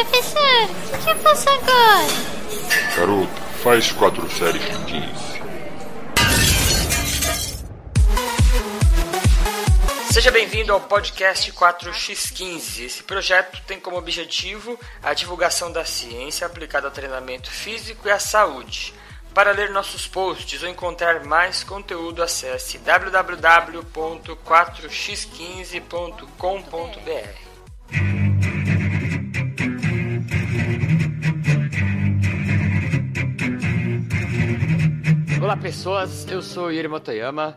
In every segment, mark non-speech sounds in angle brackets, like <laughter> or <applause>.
Professor, o que eu faço agora? Garota, faz quatro séries de 15. Seja bem-vindo ao podcast 4x15. Esse projeto tem como objetivo a divulgação da ciência aplicada ao treinamento físico e à saúde. Para ler nossos posts ou encontrar mais conteúdo, acesse www.4x15.com.br. Olá pessoas, eu sou Yuri Motoyama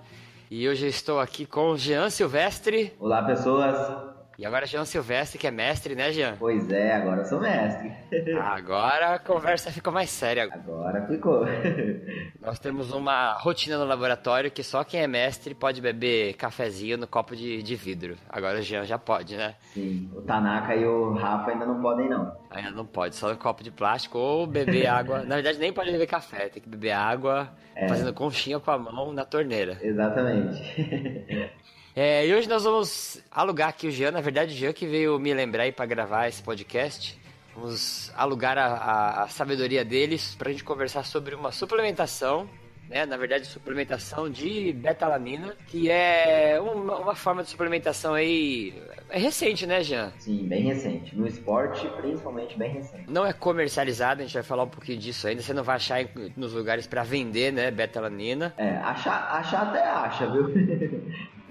e hoje estou aqui com Jean Silvestre. Olá, pessoas. E agora Jean Silvestre, que é mestre, né, Jean? Pois é, agora eu sou mestre. <laughs> Agora a conversa ficou mais séria. Agora ficou. <laughs> Nós temos uma rotina no laboratório que só quem é mestre pode beber cafezinho no copo de, de vidro. Agora o Jean já pode, né? Sim, o Tanaka e o Rafa ainda não podem, não. Ainda não pode, só no copo de plástico ou beber <laughs> água. Na verdade, nem pode beber café, tem que beber água É. fazendo conchinha com a mão na torneira. Exatamente. É, e hoje nós vamos alugar aqui o Jean, na verdade o Jean que veio me lembrar aí pra gravar esse podcast. Vamos alugar a, a- a sabedoria deles pra gente conversar sobre uma suplementação, né? Na verdade, suplementação de betalanina, que é uma, uma forma de suplementação aí é recente, né, Jean? Sim, bem recente. No esporte, principalmente bem recente. Não é comercializado, a gente vai falar um pouquinho disso ainda. Você não vai achar nos lugares pra vender, né, betalanina. É, achar, achar até acha, viu? <laughs>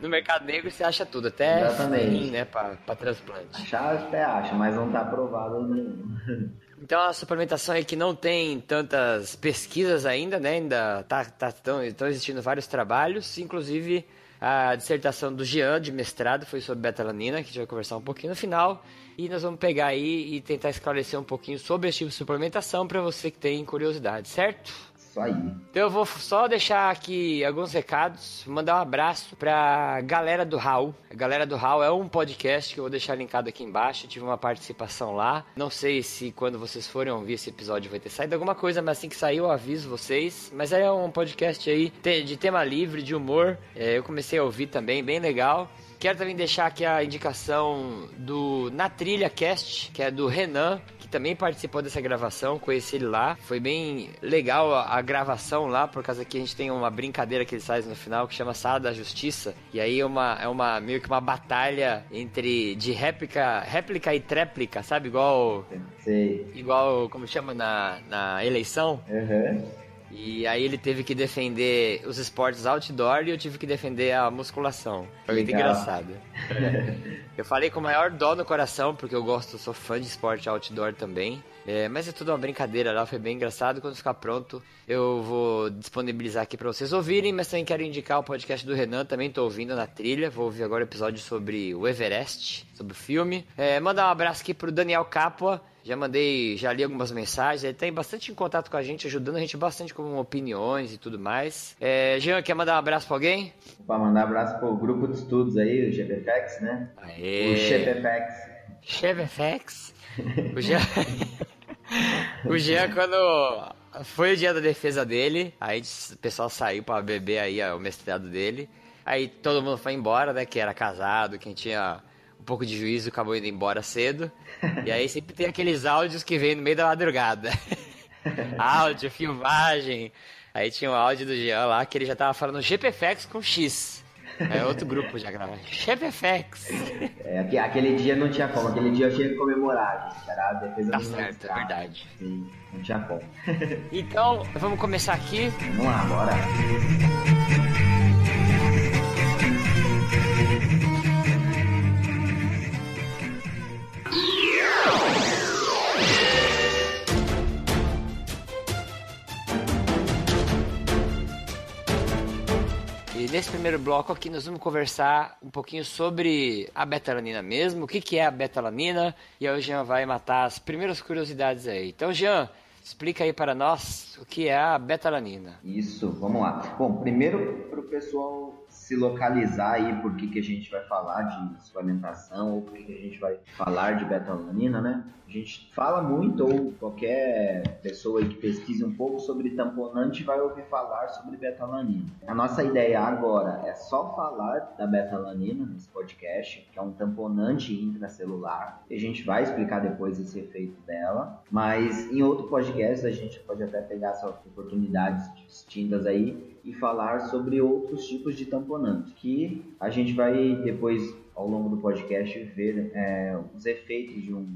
No mercado negro você acha tudo, até Exatamente. rim, né, pra, pra transplante. achar até acha, mas não tá aprovado não. Então a suplementação aí que não tem tantas pesquisas ainda, né? Ainda tá, tá tão, estão existindo vários trabalhos, inclusive a dissertação do Jean de mestrado foi sobre betalanina, que a gente vai conversar um pouquinho no final. E nós vamos pegar aí e tentar esclarecer um pouquinho sobre esse tipo de suplementação para você que tem curiosidade, certo? Isso aí. Então eu vou só deixar aqui alguns recados, mandar um abraço pra galera do Raul. A galera do Raul é um podcast que eu vou deixar linkado aqui embaixo, eu tive uma participação lá. Não sei se quando vocês forem ouvir esse episódio vai ter saído alguma coisa, mas assim que sair eu aviso vocês. Mas é um podcast aí de tema livre, de humor. É, eu comecei a ouvir também, bem legal. Quero também deixar aqui a indicação do Na Trilha Cast, que é do Renan, que também participou dessa gravação, conheci ele lá. Foi bem legal a, a gravação lá, por causa que a gente tem uma brincadeira que eles fazem no final que chama Sala da Justiça. E aí é uma, é uma meio que uma batalha entre de réplica, réplica e tréplica, sabe? Igual Sei. igual como chama na, na eleição. Aham. E aí ele teve que defender os esportes outdoor e eu tive que defender a musculação. Foi muito engraçado. <laughs> Eu falei com o maior dó no coração, porque eu gosto, sou fã de esporte outdoor também. É, mas é tudo uma brincadeira lá, foi bem engraçado. Quando ficar pronto, eu vou disponibilizar aqui pra vocês ouvirem, mas também quero indicar o podcast do Renan, também tô ouvindo na trilha. Vou ouvir agora o episódio sobre o Everest, sobre o filme. É, mandar um abraço aqui pro Daniel Capua. Já mandei, já li algumas mensagens. Ele tem bastante em contato com a gente, ajudando a gente bastante com opiniões e tudo mais. É, Jean, quer mandar um abraço pra alguém? Pra mandar abraço pro grupo de estudos aí, o GPFX, né? Aê! O GPFX. Chevefex. <laughs> O Jean... o Jean, quando foi o dia da defesa dele, aí o pessoal saiu pra beber aí ó, o mestrado dele. Aí todo mundo foi embora, né? Que era casado, quem tinha um pouco de juízo acabou indo embora cedo. E aí sempre tem aqueles áudios que vêm no meio da madrugada. <laughs> Áudio, filmagem. Aí tinha um áudio do Jean lá que ele já tava falando GPFX com X. É outro grupo já gravando. GPFX. É, aque- aquele dia não tinha como, aquele dia eu tinha que comemorar, gente. Era a defesa Tá do certo, é verdade. Sim, não tinha como. <laughs> Então, vamos começar aqui. Vamos lá, bora. Nesse primeiro bloco aqui nós vamos conversar um pouquinho sobre a betalanina mesmo, o que, que é a betalanina, e aí o Jean vai matar as primeiras curiosidades aí. Então, Jean, explica aí para nós o que é a betalanina. Isso, vamos lá. Bom, primeiro, pessoal se localizar aí por que, que a gente vai falar de suplementação ou por que, que a gente vai falar de betalanina, né? A gente fala muito, ou qualquer pessoa aí que pesquise um pouco sobre tamponante vai ouvir falar sobre betalanina. A nossa ideia agora é só falar da betalanina nesse podcast, que é um tamponante intracelular. E a gente vai explicar depois esse efeito dela, mas em outro podcast a gente pode até pegar essas oportunidades distintas aí e falar sobre outros tipos de tamponante, que a gente vai depois, ao longo do podcast, ver é, os efeitos de um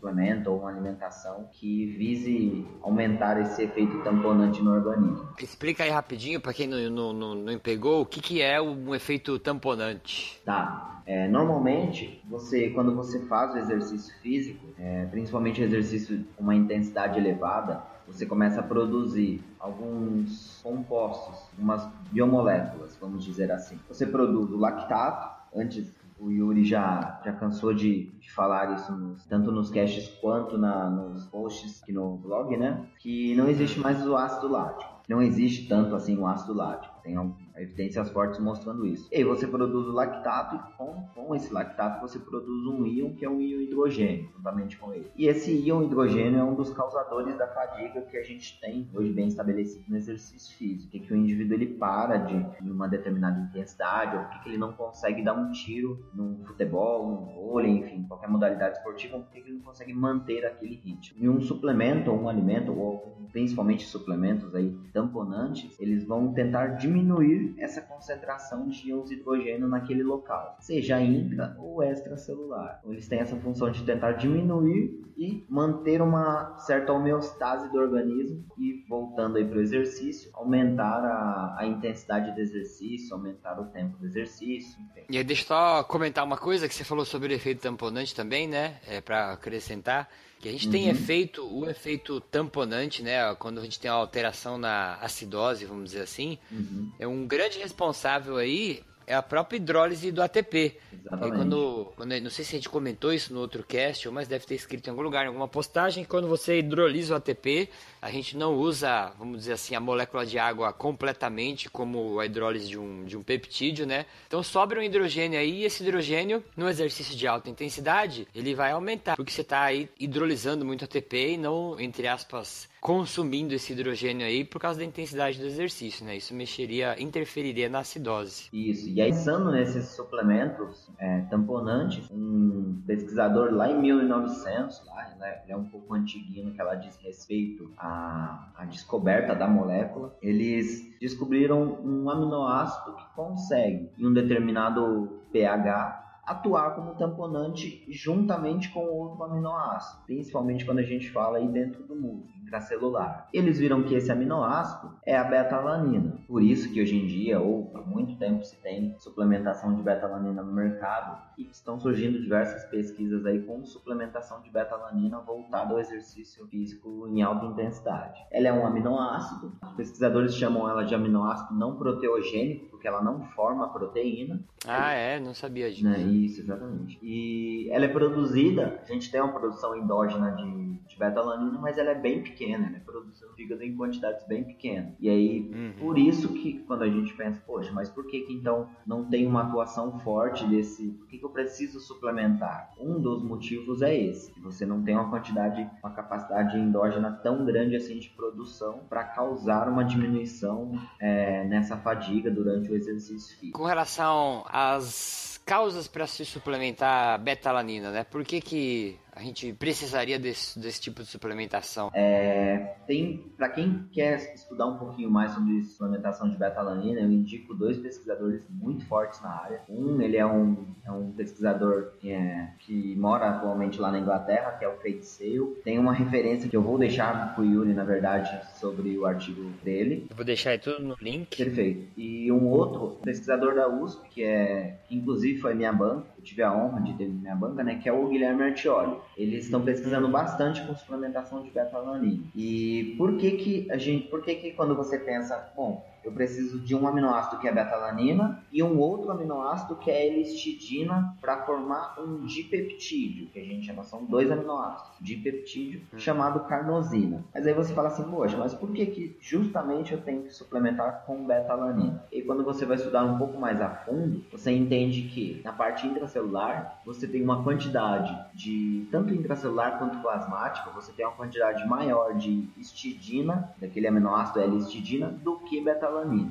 suplemento ou uma alimentação que vise aumentar esse efeito tamponante no organismo. Explica aí rapidinho para quem não, não, não, não, pegou o que, que é um efeito tamponante. Tá. É, normalmente, você quando você faz o exercício físico, é, principalmente exercício com uma intensidade elevada, você começa a produzir alguns compostos, umas biomoléculas, vamos dizer assim. Você produz o lactato, antes o Yuri já, já cansou de, de falar isso nos, tanto nos caches quanto na, nos posts aqui no blog, né? Que não existe mais o ácido lático. Não existe tanto assim o ácido lático. Tem evidências fortes mostrando isso. E aí você produz o lactato e com, com esse lactato você produz um íon que é um íon hidrogênio, juntamente com ele. E esse íon hidrogênio é um dos causadores da fadiga que a gente tem hoje bem estabelecido no exercício físico. Que, que o indivíduo ele para de uma determinada intensidade ou porque ele não consegue dar um tiro num futebol, num vôlei, enfim, qualquer modalidade esportiva, ou porque ele não consegue manter aquele ritmo. E um suplemento ou um alimento, ou principalmente suplementos aí tamponantes, eles vão tentar diminuir essa concentração de íons hidrogênio naquele local, seja intra ou extracelular. Então, eles têm essa função de tentar diminuir e manter uma certa homeostase do organismo e voltando aí para o exercício, aumentar a, a, intensidade do exercício, aumentar o tempo do exercício. Enfim. E aí, deixa eu só comentar uma coisa que você falou sobre o efeito tamponante também, né? É, para acrescentar que a gente uhum. tem efeito, o efeito tamponante, né? Quando a gente tem uma alteração na acidose, vamos dizer assim, uhum. é um grande responsável aí é a própria hidrólise do ATP. Exatamente. Quando, quando, não sei se a gente comentou isso no outro cast, mas deve ter escrito em algum lugar, em alguma postagem, quando você hidrolisa o ATP, a gente não usa, vamos dizer assim, a molécula de água completamente como a hidrólise de um, de um peptídeo, né? Então sobra um hidrogênio aí e esse hidrogênio, no exercício de alta intensidade, ele vai aumentar, porque você está aí hidrolisando muito ATP e não, entre aspas, consumindo esse hidrogênio aí por causa da intensidade do exercício, né? Isso mexeria, interferiria na acidose. Isso, e aí pensando nesses suplementos é, tamponantes, um pesquisador lá em 1900, lá, né, ele é um pouco antiguinho no que ela diz respeito à, à descoberta da molécula, eles descobriram um aminoácido que consegue, em um determinado pH, atuar como tamponante juntamente com outro aminoácido, principalmente quando a gente fala aí dentro do músculo intracelular. Eles viram que esse aminoácido é a beta-alanina. Por isso que hoje em dia, ou por muito tempo, se tem suplementação de beta-alanina no mercado e estão surgindo diversas pesquisas aí com suplementação de beta-alanina voltada ao exercício físico em alta intensidade. Ela é um aminoácido, os pesquisadores chamam ela de aminoácido não proteogênico, porque ela não forma proteína. Ah, é? Não sabia disso. Né? Isso, exatamente. E ela é produzida, a gente tem uma produção endógena de de beta-alanina, mas ela é bem pequena, né? Produção do fígado em quantidades bem pequenas. E aí, uhum. por isso que quando a gente pensa, poxa, mas por que que então não tem uma atuação forte desse, por que que eu preciso suplementar? Um dos motivos é esse, que você não tem uma quantidade, uma capacidade endógena tão grande assim de produção para causar uma diminuição é, nessa fadiga durante o exercício físico. Com relação às causas para se suplementar beta-alanina, né? Por que que a gente precisaria desse, desse tipo de suplementação? É, tem, para quem quer estudar um pouquinho mais sobre suplementação de beta-alanina, eu indico dois pesquisadores muito fortes na área. Um, ele é um, é um pesquisador que, é, que mora atualmente lá na Inglaterra, que é o Fate Sale. Tem uma referência que eu vou deixar pro Yuri, na verdade, sobre o artigo dele. Eu vou deixar aí tudo no link. Perfeito. E um outro pesquisador da USP, que é, que inclusive foi minha banca, eu tive a honra de ter minha banca, né, que é o Guilherme Artioli. Eles estão pesquisando bastante com suplementação de beta-alanina. E por que que a gente, por que que quando você pensa, bom, eu preciso de um aminoácido que é betalanina e um outro aminoácido que é L-histidina para formar um dipeptídeo, que a gente chama, são dois aminoácidos, dipeptídeo hum. chamado carnosina. Mas aí você fala assim, poxa, mas por que, que justamente eu tenho que suplementar com betalanina? E quando você vai estudar um pouco mais a fundo, você entende que na parte intracelular você tem uma quantidade de tanto intracelular quanto plasmática, você tem uma quantidade maior de histidina, daquele aminoácido L-histidina, do que betalanina.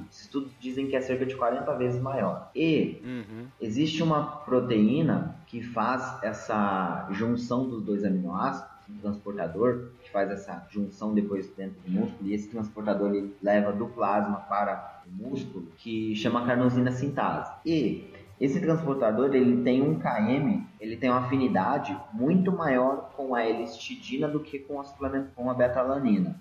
Os estudos dizem que é cerca de 40 vezes maior. E uhum. existe uma proteína que faz essa junção dos dois aminoácidos, um transportador que faz essa junção depois dentro do músculo e esse transportador ele leva do plasma para o músculo que chama carnosina sintase. E esse transportador ele tem um km, ele tem uma afinidade muito maior com a L-histidina do que com a, com a betalanina.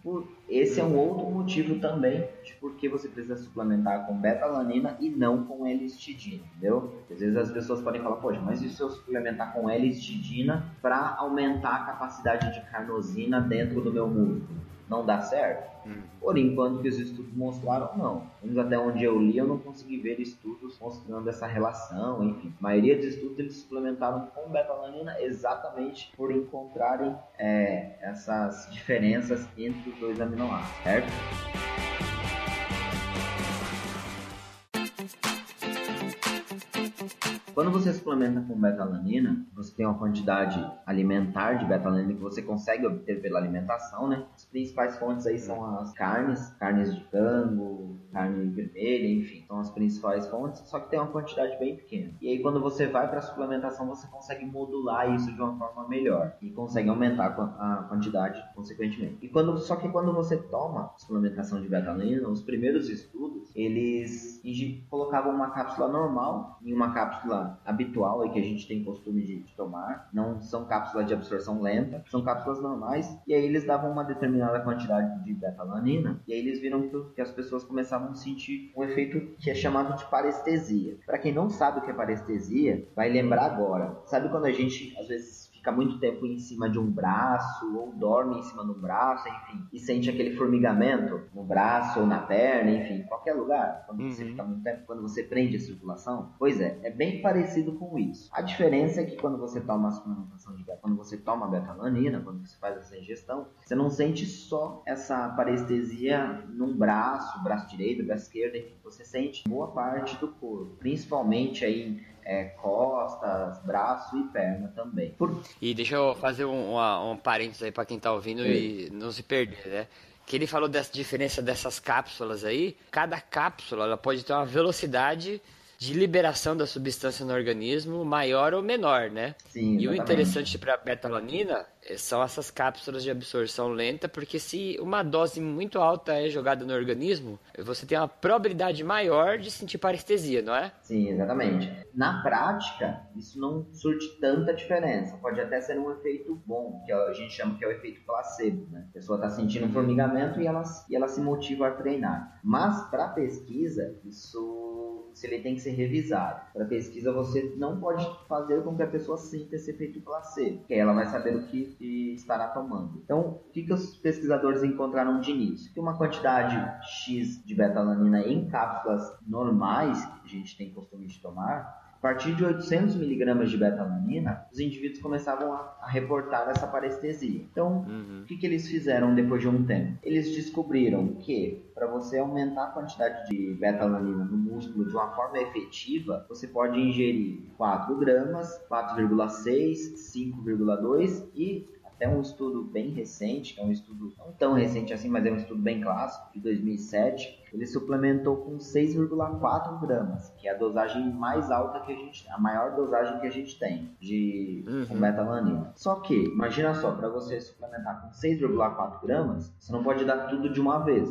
Esse é um outro motivo também de por que você precisa suplementar com betalanina e não com L-histidina, entendeu? Às vezes as pessoas podem falar, poxa, mas e se eu suplementar com L-histidina para aumentar a capacidade de carnosina dentro do meu músculo? Não dá certo? Hum. Por enquanto que os estudos mostraram, não. Menos até onde eu li, eu não consegui ver estudos mostrando essa relação, enfim. A maioria dos estudos eles suplementaram com betalanina exatamente por encontrarem é, essas diferenças entre os dois aminoácidos, certo? Quando você suplementa com betalanina, você tem uma quantidade alimentar de betalanina que você consegue obter pela alimentação, né? As principais fontes aí são as carnes, carnes de frango, carne vermelha, enfim, são as principais fontes, só que tem uma quantidade bem pequena. E aí quando você vai para suplementação, você consegue modular isso de uma forma melhor e consegue aumentar a quantidade consequentemente. E quando só que quando você toma suplementação de betalanina, os primeiros estudos, eles colocavam uma cápsula normal em uma cápsula habitual aí que a gente tem costume de, de, tomar. Não são cápsulas de absorção lenta, são cápsulas normais. E aí eles davam uma determinada quantidade de betalanina e aí eles viram que as pessoas começavam a sentir um efeito que é chamado de parestesia. Para quem não sabe o que é parestesia, vai lembrar agora. Sabe quando a gente às vezes fica muito tempo em cima de um braço, ou dorme em cima de um braço, enfim, e sente aquele formigamento no braço ou na perna, enfim, em qualquer lugar, quando uhum. você fica muito tempo, quando você prende a circulação. Pois é, é bem parecido com isso. A diferença é que quando você toma a suplementação de beta, quando você toma betalanina, quando você faz essa ingestão, você não sente só essa parestesia num braço, braço direito, braço esquerdo, enfim, você sente boa parte do corpo, principalmente aí é, costas, braço e perna também. Por... E deixa eu fazer um, uma, um parênteses aí para quem tá ouvindo Sim. e não se perder, né? Que ele falou dessa diferença dessas cápsulas aí. Cada cápsula ela pode ter uma velocidade de liberação da substância no organismo maior ou menor, né? Sim, e o interessante para a betalanina são essas cápsulas de absorção lenta, porque se uma dose muito alta é jogada no organismo, você tem uma probabilidade maior de sentir parestesia, não é? Sim, exatamente. Na prática, isso não surte tanta diferença. Pode até ser um efeito bom, que a gente chama que é o efeito placebo, né? A pessoa está sentindo um formigamento e ela, e ela se motiva a treinar. Mas para pesquisa, isso se ele tem que ser revisado. Para pesquisa, você não pode fazer com que a pessoa sinta esse efeito placebo, que ela vai saber o que estará tomando. Então, o que, os pesquisadores encontraram de início? Que uma quantidade X de betalanina em cápsulas normais, que a gente tem costume de tomar, a partir de 800 miligramas de betalanina, os indivíduos começavam a, a reportar essa parestesia. Então, uhum. o que, que eles fizeram depois de um tempo? Eles descobriram que para você aumentar a quantidade de betalanina no músculo de uma forma efetiva, você pode ingerir 4 gramas, 4,6, 5,2 e até um estudo bem recente, que é um estudo não tão recente assim, mas é um estudo bem clássico, de 2007, ele suplementou com 6,4 gramas, que é a dosagem mais alta que a gente a maior dosagem que a gente tem de uhum. betalanina. Só que, imagina só, para você suplementar com 6,4 gramas, você não pode dar tudo de uma vez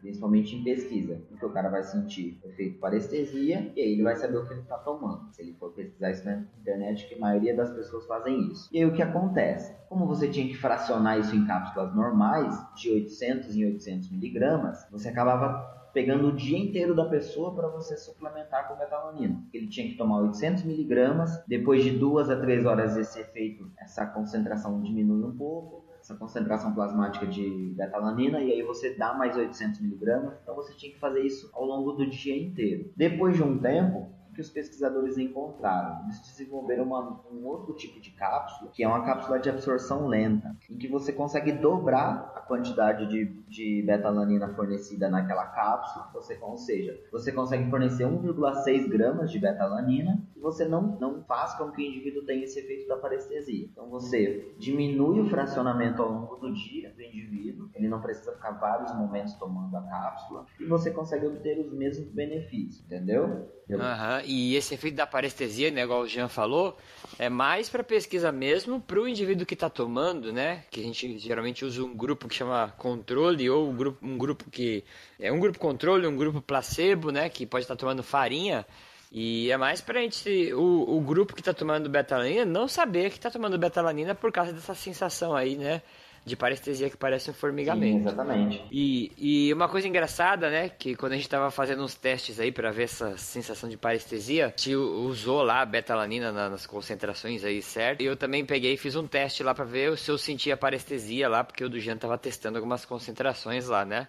principalmente em pesquisa, porque o cara vai sentir efeito parestesia e aí ele vai saber o que ele está tomando. Se ele for pesquisar isso na internet, que a maioria das pessoas fazem isso. E aí o que acontece? Como você tinha que fracionar isso em cápsulas normais, de 800 em 800 miligramas, você acabava pegando o dia inteiro da pessoa para você suplementar com betalanina. Ele tinha que tomar 800 miligramas, depois de duas a três horas esse efeito, essa concentração diminui um pouco, essa concentração plasmática de betalanina e aí você dá mais 800 miligramas. Então você tinha que fazer isso ao longo do dia inteiro. Depois de um tempo, que os pesquisadores encontraram? Eles desenvolveram uma, um outro tipo de cápsula, que é uma cápsula de absorção lenta, em que você consegue dobrar a quantidade de, de betalanina fornecida naquela cápsula, você, ou seja, você consegue fornecer 1,6 gramas de betalanina e você não, não faz com que o indivíduo tenha esse efeito da parestesia. Então você diminui o fracionamento ao longo do dia do indivíduo, ele não precisa ficar vários momentos tomando a cápsula e você consegue obter os mesmos benefícios, entendeu? Aham, e esse efeito da parestesia, né, igual o Jean falou, é mais para pesquisa mesmo para o indivíduo que está tomando, né? Que a gente geralmente usa um grupo que chama controle ou um grupo, um grupo que é um grupo controle, um grupo placebo, né? Que pode estar tá tomando farinha. E é mais pra gente, o, o grupo que está tomando betalanina, não saber que está tomando betalanina por causa dessa sensação aí, né? De parestesia que parece um formigamento. Sim, exatamente. E, e uma coisa engraçada, né, que quando a gente tava fazendo uns testes aí para ver essa sensação de parestesia, a gente usou lá a betalanina nas concentrações aí, certo? E eu também peguei e fiz um teste lá para ver se eu sentia parestesia lá, porque o do Jean tava testando algumas concentrações lá, né?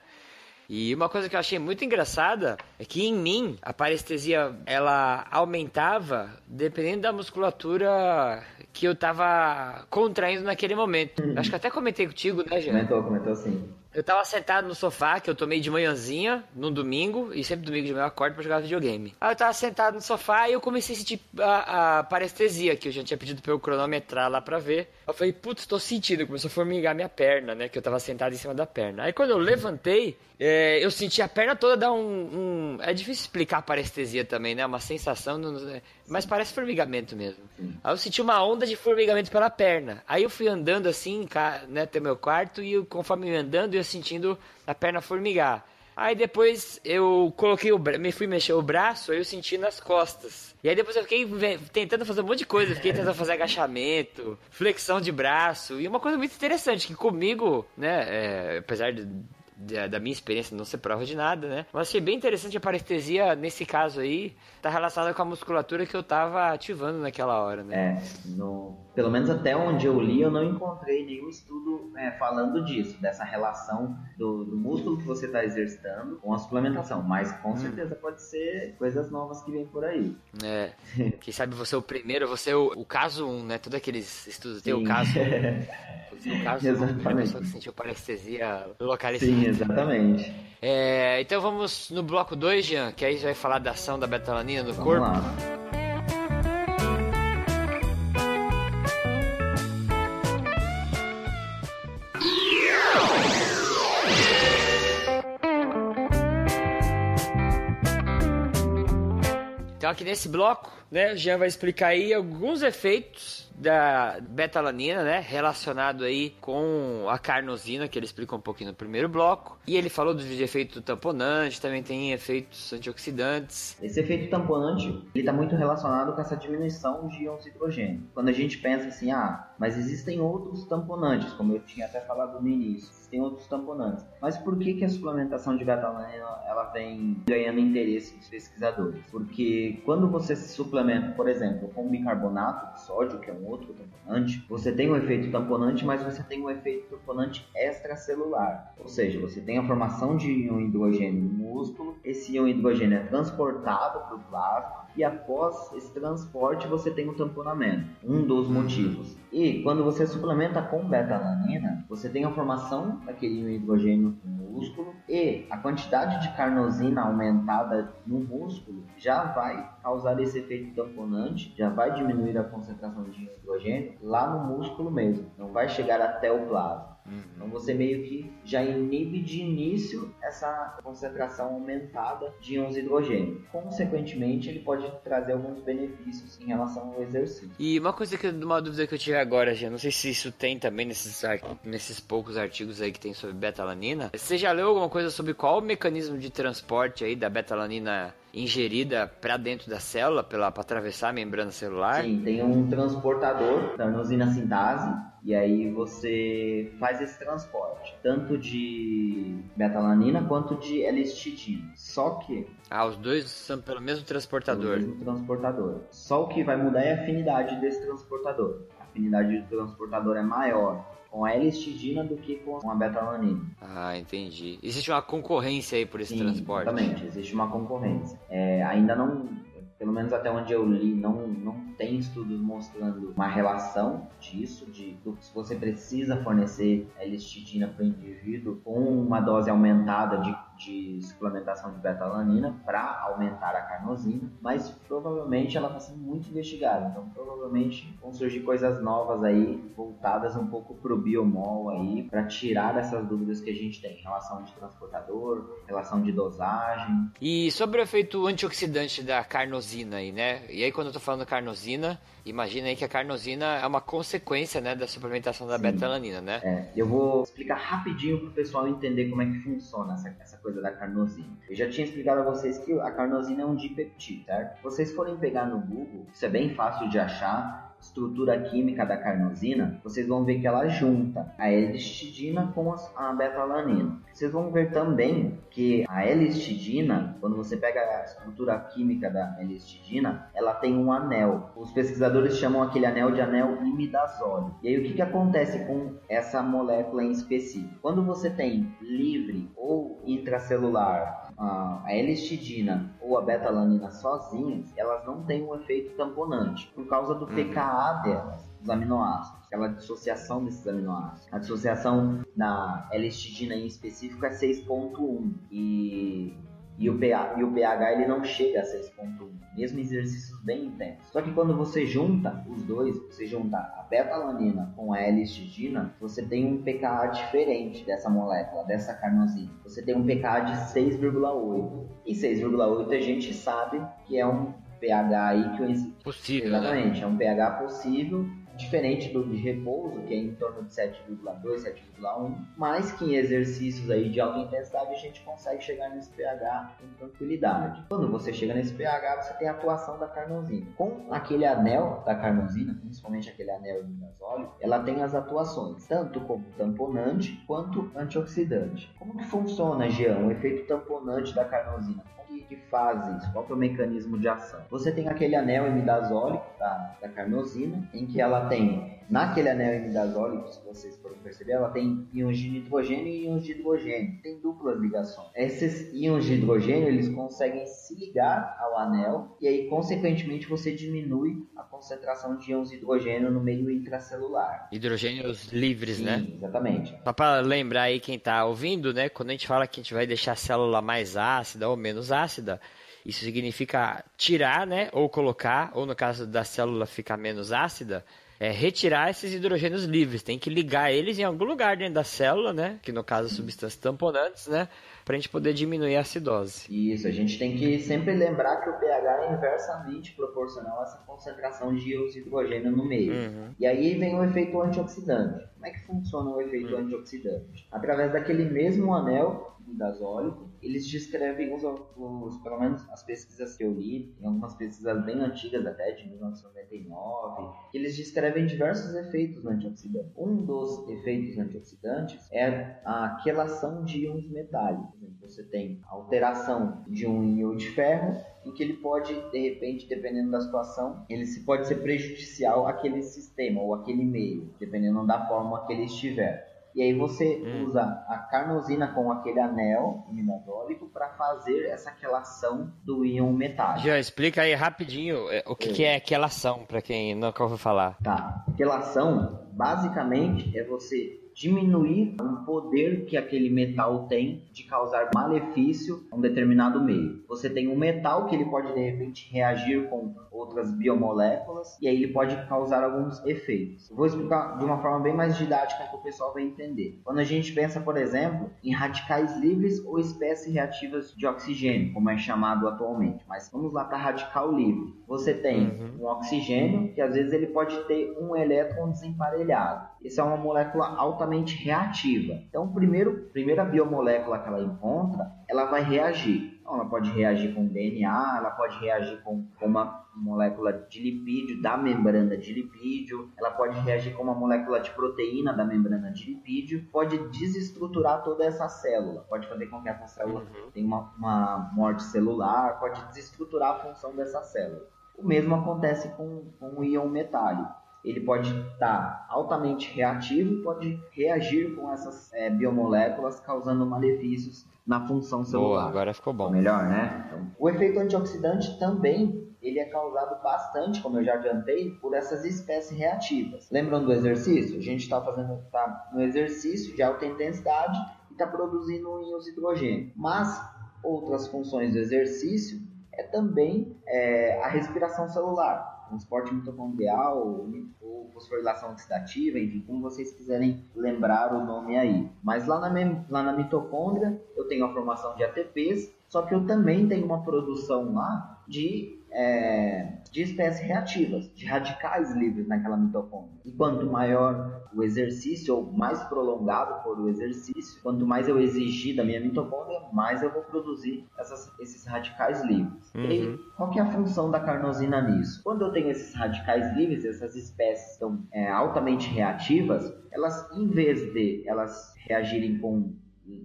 E uma coisa que eu achei muito engraçada é que em mim a parestesia ela aumentava dependendo da musculatura que eu tava contraindo naquele momento. Uhum. Acho que até comentei contigo, né, Jean? Comentou, comentou sim. Eu tava sentado no sofá, que eu tomei de manhãzinha, no domingo, e sempre domingo de manhã eu acordo pra jogar videogame. Aí eu tava sentado no sofá e eu comecei a sentir a, a parestesia, que eu já tinha pedido pra eu cronometrar lá pra ver. Eu falei, putz, tô sentindo, começou a formigar minha perna, né, que eu tava sentado em cima da perna. Aí quando eu levantei, é, eu senti a perna toda dar um, um, É difícil explicar a parestesia também, né, uma sensação, mas parece formigamento mesmo. Aí eu senti uma onda de formigamento pela perna. Aí eu fui andando assim, né, até meu quarto, e eu, conforme eu andando, eu sentindo a perna formigar. Aí depois eu coloquei o me fui mexer o braço, aí eu senti nas costas. E aí depois eu fiquei tentando fazer um monte de coisa, fiquei tentando fazer agachamento, flexão de braço, e uma coisa muito interessante que comigo, né, é, apesar de da, minha experiência não ser prova de nada, né? Mas achei bem interessante a parestesia, nesse caso aí, tá relacionada com a musculatura que eu tava ativando naquela hora, né? É, no, pelo menos até onde eu li, eu não encontrei nenhum estudo é, falando disso, dessa relação do, do músculo que você está exercitando com a suplementação, mas com hum. certeza pode ser coisas novas que vêm por aí. É, quem sabe você é o primeiro, você é o, o caso 1, um, né? Todos aqueles estudos, tem <laughs> o caso No caso, exatamente. pessoa que sentiu parestesia localizada. Sim, exatamente. É, então vamos no bloco 2, Jean, que aí vai falar da ação da betalanina no vamos corpo. Lá. Então aqui nesse bloco, né, o Jean vai explicar aí alguns efeitos da betalanina, né, relacionado aí com a carnosina, que ele explica um pouquinho no primeiro bloco. E ele falou dos efeitos tamponantes, também tem efeitos antioxidantes. Esse efeito tamponante, ele está muito relacionado com essa diminuição de íons hidrogênio. Quando a gente pensa assim, ah, mas existem outros tamponantes, como eu tinha até falado no início, existem outros tamponantes. Mas por que que a suplementação de betalanina, ela vem ganhando interesse dos pesquisadores? Porque quando você se suplementa, por exemplo, com bicarbonato de sódio, que é um outro tamponante, você tem um efeito tamponante, mas você tem um efeito tamponante extracelular. Ou seja, você tem a formação de íon hidrogênio no músculo, esse íon hidrogênio é transportado para o plasma e após esse transporte você tem o tamponamento. Um dos motivos. E quando você suplementa com betalanina, você tem a formação daquele hidrogênio no músculo e a quantidade de carnosina aumentada no músculo já vai causar esse efeito tamponante, já vai diminuir a concentração de hidrogênio lá no músculo mesmo, não vai chegar até o plasma. Uhum. Então você meio que já inibe de início essa concentração aumentada de íons hidrogênio. Consequentemente, ele pode trazer alguns benefícios em relação ao exercício. E uma coisa que uma dúvida que eu tive agora, já não sei se isso tem também nesses, nesses poucos artigos aí que tem sobre betalanina. Você já leu alguma coisa sobre qual o mecanismo de transporte aí da betalanina ingerida para dentro da célula para atravessar a membrana celular? Sim, tem um transportador da anosina sintase e aí você faz esse transporte, tanto de betalanina quanto de L-histidina. Só que ah, os dois são pelo mesmo transportador. Pelo mesmo transportador. Só o que vai mudar é a afinidade desse transportador. A afinidade do transportador é maior com a L-histidina do que com a beta-alanina. Ah, entendi. Existe uma concorrência aí por esse Sim, transporte? Exatamente, existe uma concorrência. É, ainda não, pelo menos até onde eu li, não, não tem estudos mostrando uma relação disso, de se você precisa fornecer L-histidina para o indivíduo com uma dose aumentada de, de suplementação de beta-alanina para aumentar a carnosina, mas provavelmente ela está sendo muito investigada, então provavelmente vão surgir coisas novas aí, voltadas um pouco para o biomol aí, para tirar essas dúvidas que a gente tem, relação de transportador, relação de dosagem. E sobre o efeito antioxidante da carnosina aí, né? E aí quando eu tô falando carnosina, imagina aí que a carnosina é uma consequência, né, da suplementação da beta-alanina, né? É, eu vou explicar rapidinho pro pessoal entender como é que funciona essa, essa coisa da carnosina. Eu já tinha explicado a vocês que a carnosina é um dipeptídeo, certo? Vocês forem pegar no Google, isso é bem fácil de achar, estrutura química da carnosina, vocês vão ver que ela junta a L-histidina com a beta-alanina. Vocês vão ver também que a L-histidina, quando você pega a estrutura química da L-histidina, ela tem um anel. Os pesquisadores chamam aquele anel de anel imidazole. E aí o que, que acontece com essa molécula em específico? Quando você tem livre ou intracelular a L-histidina ou a beta-alanina sozinhas, elas não têm um efeito tamponante por causa do pKa delas, dos aminoácidos, aquela dissociação desses aminoácidos. A dissociação na L-histidina em específico é 6.1 e e o, pH, e o pH ele não chega a 6.1, mesmo em exercícios bem intensos. Só que quando você junta os dois, você junta a beta-alanina com a L-histidina, você tem um pKa diferente dessa molécula, dessa carnosina. Você tem um pKa de 6,8. E 6,8 a gente sabe que é um pH aí que o possível, exatamente, né? é um pH possível diferente do de repouso, que é em torno de 7,2, 7,1, mas que em exercícios aí de alta intensidade a gente consegue chegar nesse pH com tranquilidade. Quando você chega nesse pH, você tem a atuação da carnosina. Com aquele anel da carnosina, principalmente aquele anel imidazole, ela tem as atuações, tanto como tamponante quanto antioxidante. Como que funciona, Jean, o efeito tamponante da carnosina? Que faz isso? Qual é o mecanismo de ação? Você tem aquele anel imidazólico da, da carnosina, em que ela tem, naquele anel imidazólico, se vocês forem perceber, ela tem íons de nitrogênio e íons de hidrogênio. Tem duplas ligações. Esses íons de hidrogênio, eles conseguem se ligar ao anel e aí, consequentemente, você diminui a concentração de íons de hidrogênio no meio intracelular. Hidrogênios livres, Sim, né? exatamente. Só para lembrar aí quem tá ouvindo, né? Quando a gente fala que a gente vai deixar a célula mais ácida ou menos ácida, isso significa tirar, né? Ou colocar, ou no caso da célula ficar menos ácida, é retirar esses hidrogênios livres. Tem que ligar eles em algum lugar dentro da célula, né? Que no caso substâncias tamponantes, né? Pra gente poder diminuir a acidose. Isso, a gente tem que sempre lembrar que o pH é inversamente proporcional a essa concentração de íons de hidrogênio no meio. Uhum. E aí vem o efeito antioxidante. Como é que funciona o efeito Uhum. antioxidante? Através daquele mesmo anel imidazólico, eles descrevem os, os, pelo menos as pesquisas que eu li, em algumas pesquisas bem antigas até, de 1999, que eles descrevem diversos efeitos antioxidantes. Um dos efeitos antioxidantes é a quelação de íons metálicos. Você tem alteração de um íon de ferro, em que ele pode, de repente, dependendo da situação, ele se pode ser prejudicial àquele sistema ou àquele meio, dependendo da forma que ele estiver. E aí você Hum. usa a carnosina com aquele anel imidazólico para fazer essa quelação do íon metálico. Já explica aí rapidinho é, o que, que é quelação, para quem nunca ouviu falar. Tá. Quelação, basicamente, é você diminuir o poder que aquele metal tem de causar malefício a um determinado meio. Você tem um metal que ele pode de repente reagir com outras biomoléculas e aí ele pode causar alguns efeitos. Eu vou explicar de uma forma bem mais didática que o pessoal vai entender. Quando a gente pensa, por exemplo, em radicais livres ou espécies reativas de oxigênio, como é chamado atualmente, mas vamos lá para radical livre. Você tem Uhum. um oxigênio que às vezes ele pode ter um elétron desemparelhado. Essa é uma molécula altamente reativa. Então, primeiro, primeira biomolécula que ela encontra, ela vai reagir. Então, ela pode reagir com DNA, ela pode reagir com, com uma molécula de lipídio da membrana de lipídio, ela pode reagir com uma molécula de proteína da membrana de lipídio, pode desestruturar toda essa célula, pode fazer com que essa célula Uhum. tenha uma, uma morte celular, pode desestruturar a função dessa célula. O mesmo acontece com, com o íon metálico. Ele pode estar tá altamente reativo, pode reagir com essas é, biomoléculas, causando malefícios na função celular. Boa, agora ficou bom. melhor, né? Então, o efeito antioxidante também ele é causado bastante, como eu já adiantei, por essas espécies reativas. Lembram do exercício? A gente está fazendo tá no exercício de alta intensidade e está produzindo íons hidrogênio. Mas outras funções do exercício é também é, a respiração celular transporte mitocondrial ou fosforilação oxidativa, enfim, como vocês quiserem lembrar o nome aí. Mas lá na, lá na mitocôndria tenho a formação de ATPs, só que eu também tenho uma produção lá de é, de espécies reativas, de radicais livres naquela mitocôndria. E quanto maior o exercício, ou mais prolongado for o exercício, quanto mais eu exigir da minha mitocôndria, mais eu vou produzir essas, esses radicais livres. Uhum. E qual que é a função da carnosina nisso? Quando eu tenho esses radicais livres, essas espécies estão é, altamente reativas, elas, em vez de elas reagirem com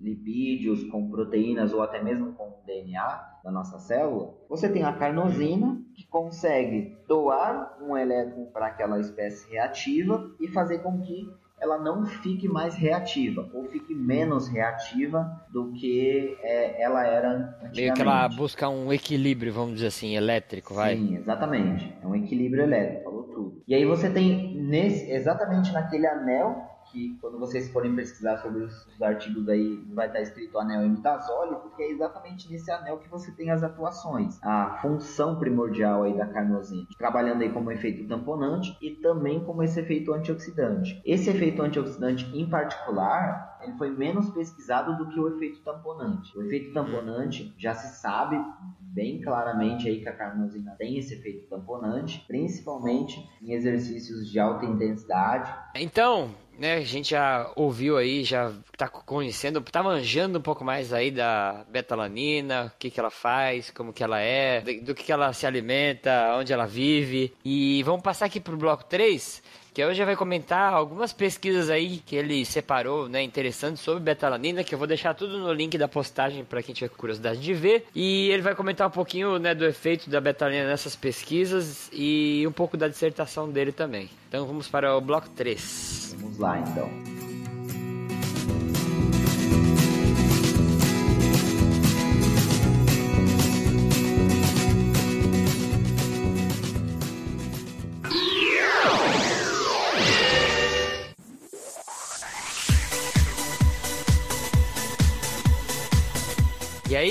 lipídios, com proteínas ou até mesmo com DNA da nossa célula, você tem a carnosina que consegue doar um elétron para aquela espécie reativa e fazer com que ela não fique mais reativa ou fique menos reativa do que é, ela era antigamente. Meio que ela busca um equilíbrio, vamos dizer assim, elétrico, vai? Sim, exatamente. É um equilíbrio elétrico, falou tudo. E aí você tem nesse, exatamente naquele anel que quando vocês forem pesquisar sobre os, os artigos aí, vai estar escrito anel imidazole, porque é exatamente nesse anel que você tem as atuações, a função primordial aí da carnosina, trabalhando aí como efeito tamponante e também como esse efeito antioxidante. Esse efeito antioxidante em particular, ele foi menos pesquisado do que o efeito tamponante. O efeito tamponante já se sabe bem claramente aí que a carnosina tem esse efeito tamponante, principalmente em exercícios de alta intensidade. Então, né, a gente já ouviu aí, já tá conhecendo, tá manjando um pouco mais aí da betalanina, o que que ela faz, como que ela é, do que que ela se alimenta, onde ela vive. E vamos passar aqui pro bloco 3, que hoje vai comentar algumas pesquisas aí que ele separou, né, interessantes sobre betalanina, que eu vou deixar tudo no link da postagem para quem tiver curiosidade de ver. E ele vai comentar um pouquinho, né, do efeito da betalanina nessas pesquisas e um pouco da dissertação dele também. Então vamos para o bloco 3. Vamos lá, então.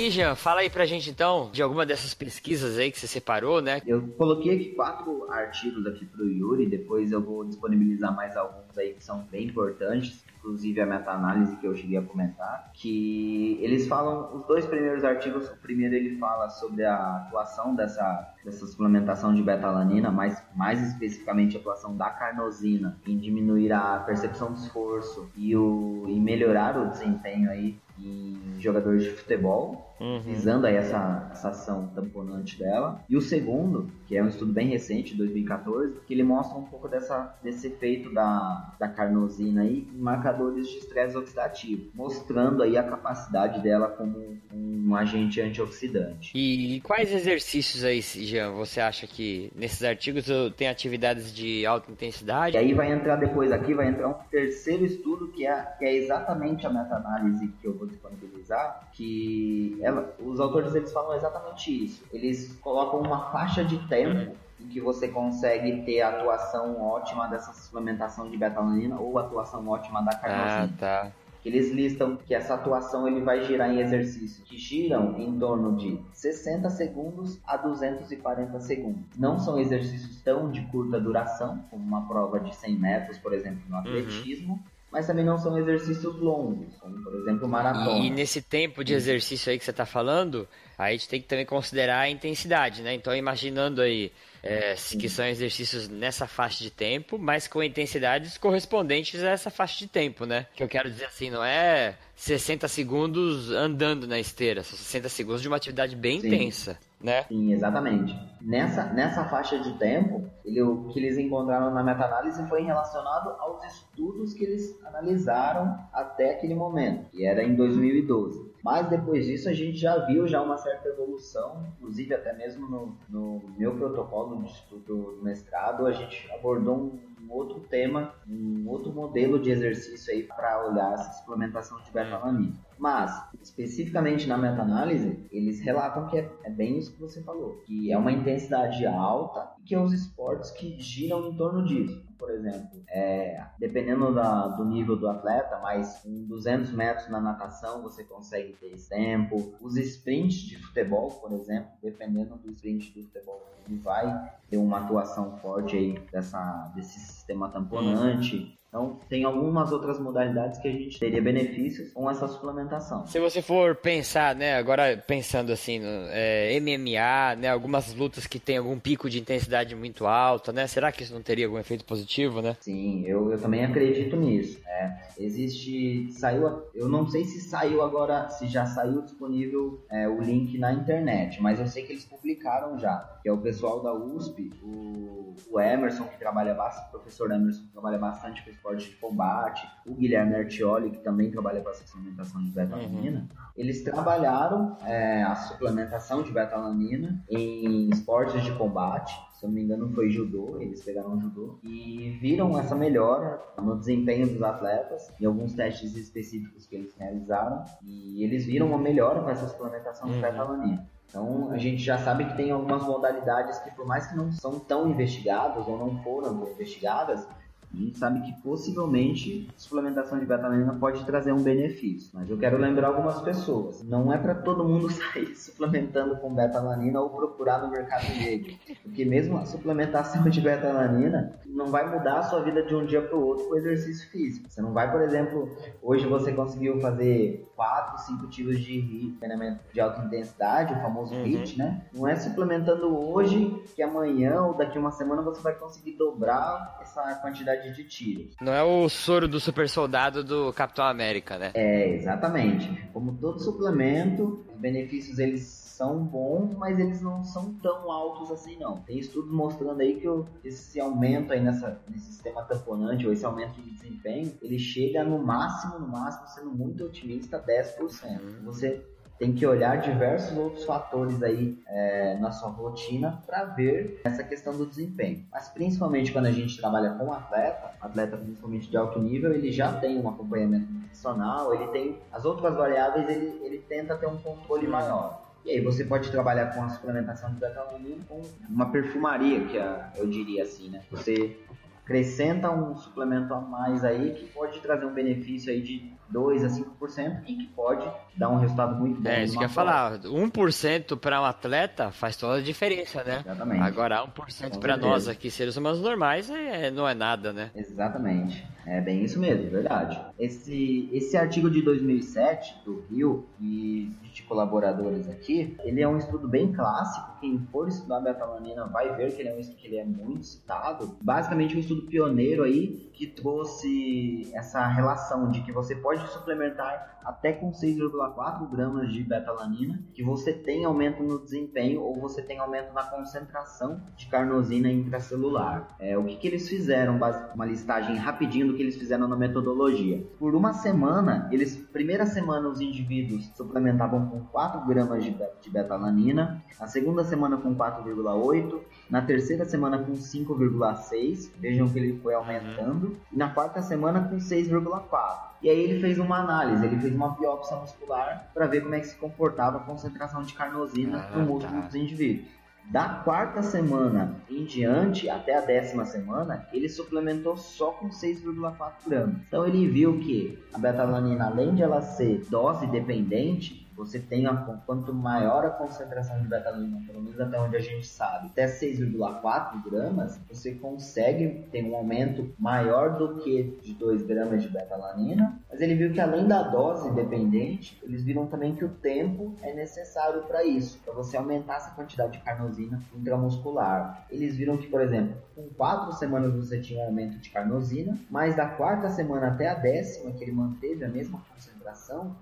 Aí, Jean, fala aí pra gente então de alguma dessas pesquisas aí que você separou, né? Eu coloquei aqui quatro artigos aqui pro Yuri, depois eu vou disponibilizar mais alguns aí que são bem importantes inclusive a meta-análise que eu cheguei a comentar, que eles falam, os dois primeiros artigos, o primeiro ele fala sobre a atuação dessa, dessa suplementação de betalanina, mais, mais especificamente a atuação da carnosina em diminuir a percepção de esforço e, o, e melhorar o desempenho aí em jogadores de futebol, uhum. visando aí essa, essa ação tamponante dela. E o segundo, que é um estudo bem recente, 2014, que ele mostra um pouco dessa, desse efeito da, da carnosina aí em marcadores de estresse oxidativo, mostrando aí a capacidade dela como um agente antioxidante. E quais exercícios aí, Jean, você acha que nesses artigos tem atividades de alta intensidade? E aí vai entrar depois aqui, vai entrar um terceiro estudo que é, que é exatamente a meta-análise que eu vou disponibilizar, que ela, os autores eles falam exatamente isso. Eles colocam uma faixa de tempo em que você consegue ter a atuação ótima dessa suplementação de betalanina ou a atuação ótima da carnosina. Ah, tá. Eles listam que essa atuação ele vai girar em exercícios que giram em torno de 60 segundos a 240 segundos. Não são exercícios tão de curta duração, como uma prova de 100 metros, por exemplo, no uhum. atletismo, uhum mas também não são exercícios longos, como por exemplo maratona. E nesse tempo de exercício aí que você está falando, a gente tem que também considerar a intensidade, né? Então, imaginando aí é, que são exercícios nessa faixa de tempo, mas com intensidades correspondentes a essa faixa de tempo, né? Que eu quero dizer assim, não é 60 segundos andando na esteira, são 60 segundos de uma atividade bem Sim. intensa, né? Sim, exatamente. Nessa, nessa faixa de tempo, ele, o que eles encontraram na meta-análise foi relacionado aos estudos que eles analisaram até aquele momento, que era em 2012. Mas depois disso a gente já viu já uma certa evolução, inclusive até mesmo no, no meu protocolo de estudo do mestrado, a gente abordou um, um outro tema, um outro modelo de exercício aí para olhar essa suplementação de beta-alanina. Mas, especificamente na meta-análise, eles relatam que é, é, bem isso que você falou, que é uma intensidade alta e que é os esportes que giram em torno disso. Por exemplo, é, dependendo da, do nível do atleta, mas com 200 metros na natação você consegue ter esse tempo. Os sprints de futebol, por exemplo, dependendo do sprint do futebol, ele vai ter uma atuação forte aí dessa, desse sistema tamponante. Então, tem algumas outras modalidades que a gente teria benefícios com essa suplementação. Se você for pensar, né, agora pensando assim, no, é, MMA, né, algumas lutas que tem algum pico de intensidade muito alta, né, será que isso não teria algum efeito positivo, né? Sim, eu, eu também acredito nisso. É, existe, saiu, eu não sei se saiu agora, se já saiu disponível é, o link na internet, mas eu sei que eles publicaram já, que é o pessoal da USP, o, o Emerson que trabalha bastante, o professor Emerson que trabalha bastante com esporte de combate, o Guilherme Artioli, que também trabalha com a suplementação de beta-alanina, uhum. eles trabalharam é, a suplementação de beta-alanina em esportes de combate, se eu não me engano foi judô, eles pegaram judô, e viram essa melhora no desempenho dos atletas, em alguns testes específicos que eles realizaram, e eles viram uma melhora com essa suplementação de uhum. beta-alanina. Então a gente já sabe que tem algumas modalidades que, por mais que não são tão investigadas ou não foram investigadas, a gente sabe que possivelmente suplementação de beta-alanina pode trazer um benefício, mas eu quero lembrar algumas pessoas. Não é para todo mundo <laughs> sair suplementando com beta-alanina ou procurar no mercado negro, porque mesmo a suplementação de beta-alanina não vai mudar a sua vida de um dia para o outro com exercício físico. Você não vai, por exemplo, hoje você conseguiu fazer 4, 5 tipos de treinamento de alta intensidade, o famoso uhum. HIIT, né? Não é suplementando hoje que amanhã ou daqui uma semana você vai conseguir dobrar essa quantidade quantidade de tiros. Não é o soro do super soldado do Capitão América, né? É, exatamente. Como todo suplemento, os benefícios eles são bons, mas eles não são tão altos assim não. Tem estudos mostrando aí que esse aumento aí nessa, nesse sistema tamponante, ou esse aumento de desempenho, ele chega no máximo, no máximo, sendo muito otimista, 10%. Uhum. Você tem que olhar diversos outros fatores aí é, na sua rotina para ver essa questão do desempenho. Mas principalmente quando a gente trabalha com atleta, atleta principalmente de alto nível, ele já tem um acompanhamento nutricional, ele tem as outras variáveis, ele, ele tenta ter um controle maior. E aí você pode trabalhar com a suplementação de beta com uma perfumaria, que é, eu diria assim, né? Você acrescenta um suplemento a mais aí que pode trazer um benefício aí de 2 a 5% e que pode dar um resultado muito bom. É, isso que eu ia falar. 1% para um atleta faz toda a diferença, né? Exatamente. Agora, 1% para nós aqui, seres humanos normais, é, não é nada, né? Exatamente. É bem isso mesmo, verdade. Esse, esse artigo de 2007 do Rio e de colaboradores aqui, ele é um estudo bem clássico. Quem for estudar beta-alanina vai ver que ele é um estudo que ele é muito citado. Basicamente um estudo pioneiro aí que trouxe essa relação de que você pode suplementar até com 6,4 gramas de beta-alanina, que você tem aumento no desempenho ou você tem aumento na concentração de carnosina intracelular. É, o que, que eles fizeram? Uma listagem rapidinho do que eles fizeram na metodologia. Por uma semana, eles, primeira semana os indivíduos suplementavam com 4 gramas de beta-alanina, a segunda semana com 4,8, na terceira semana com 5,6, vejam que ele foi aumentando, e na quarta semana com 6,4. E aí ele fez uma análise, ele fez uma biópsia muscular para ver como é que se comportava a concentração de carnosina ah, no músculo tá. dos indivíduos. Da quarta semana em diante, até a décima semana, ele suplementou só com 6,4 gramas. Então ele viu que a beta-alanina, além de ela ser dose dependente, você tem a, quanto maior a concentração de betalanina, pelo menos até onde a gente sabe, até 6,4 gramas, você consegue ter um aumento maior do que de 2 gramas de betalanina. Mas ele viu que além da dose dependente, eles viram também que o tempo é necessário para isso, para você aumentar essa quantidade de carnosina intramuscular. Eles viram que, por exemplo, com 4 semanas você tinha um aumento de carnosina, mas da quarta semana até a décima, que ele manteve a mesma concentração,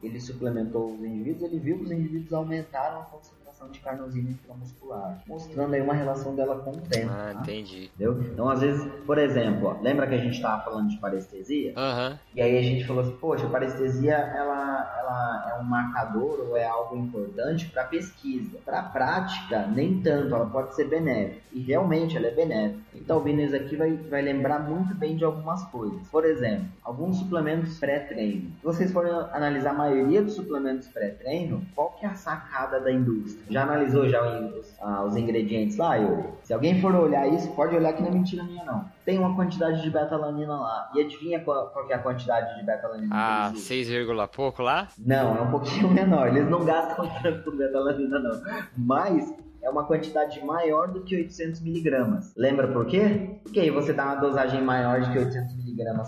ele suplementou os indivíduos, ele viu que os indivíduos aumentaram a de carnosina intramuscular, mostrando aí uma relação dela com o tempo. Ah, tá? entendi. Entendeu? Então, às vezes, por exemplo, ó, lembra que a gente estava falando de parestesia? Aham. E aí a gente falou assim, poxa, a parestesia ela, ela é um marcador ou é algo importante para pesquisa. Para prática, nem tanto, ela pode ser benéfica. E realmente ela é benéfica. Então o Vinícius aqui vai, vai lembrar muito bem de algumas coisas. Por exemplo, alguns suplementos pré-treino. Se vocês forem analisar a maioria dos suplementos pré-treino, qual que é a sacada da indústria? Já analisou já os, ah, os ingredientes lá, Yuri? Se alguém for olhar isso, pode olhar que não é mentira minha não. Tem uma quantidade de betalanina lá. E adivinha qual, qual é a quantidade de betalanina Ah, que eles usam? 6, vírgula pouco lá? Não, é um pouquinho <laughs> menor. Eles não gastam tanto com betalanina, não. Mas é uma quantidade maior do que 800 miligramas. Lembra por quê? Porque aí você dá uma dosagem maior de que 800 miligramas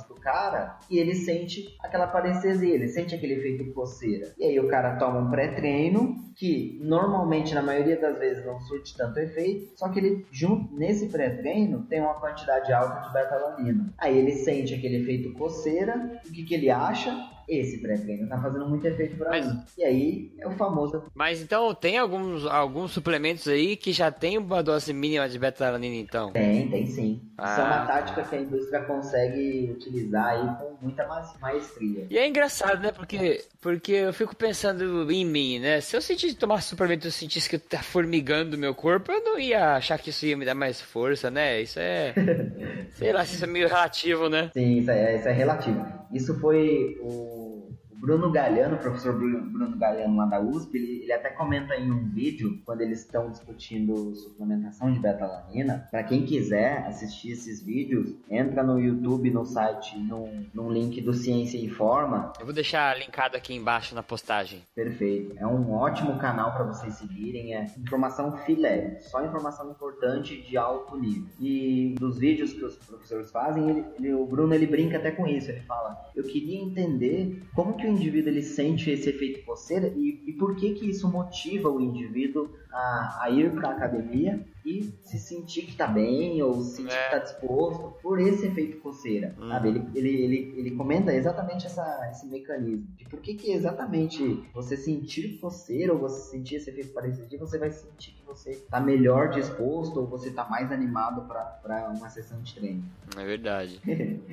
pro cara e ele sente aquela parestesia, ele sente aquele efeito coceira. E aí o cara toma um pré-treino que normalmente na maioria das vezes não surte tanto efeito, só que ele junto nesse pré-treino tem uma quantidade alta de betalanina. Aí ele sente aquele efeito coceira, o que, que ele acha? Esse pré-treino tá fazendo muito efeito pra Mas- mim. E aí é o famoso Mas então tem alguns, alguns suplementos aí que já tem uma dose mínima de betalanina, então. Tem, tem sim. Isso é Ah, uma tá. tática que a indústria consegue utilizar aí com muita ma- maestria. E é engraçado, né? Porque, porque eu fico pensando em mim, né? Se eu sentisse tomar suplemento e eu sentisse que tá formigando o meu corpo, eu não ia achar que isso ia me dar mais força, né? Isso é. <laughs> sei lá, isso é meio relativo, né? Sim, isso é, isso é relativo. Isso foi o Bruno Galhano, o professor Bruno, Galhano lá da USP, ele, ele até comenta em um vídeo, quando eles estão discutindo suplementação de betalanina. Para quem quiser assistir esses vídeos, entra no YouTube, no site, num, num link do Ciência Informa, Eu vou deixar linkado aqui embaixo na postagem. Perfeito. É um ótimo canal para vocês seguirem. É informação filé, só informação importante de alto nível. E dos vídeos que os professores fazem, ele- ele- o Bruno ele brinca até com isso. Ele fala: Eu queria entender como que o indivíduo ele sente esse efeito coceira e, e por que que isso motiva o indivíduo a, a ir para a academia e se sentir que tá bem ou se sentir É. que tá disposto por esse efeito coceira, Hum. sabe? Ele, ele, ele, ele comenta exatamente essa, esse mecanismo de por que que exatamente você sentir coceira ou você sentir esse efeito parecido, você vai sentir que você tá melhor disposto ou você tá mais animado para uma sessão de treino. É verdade. <laughs>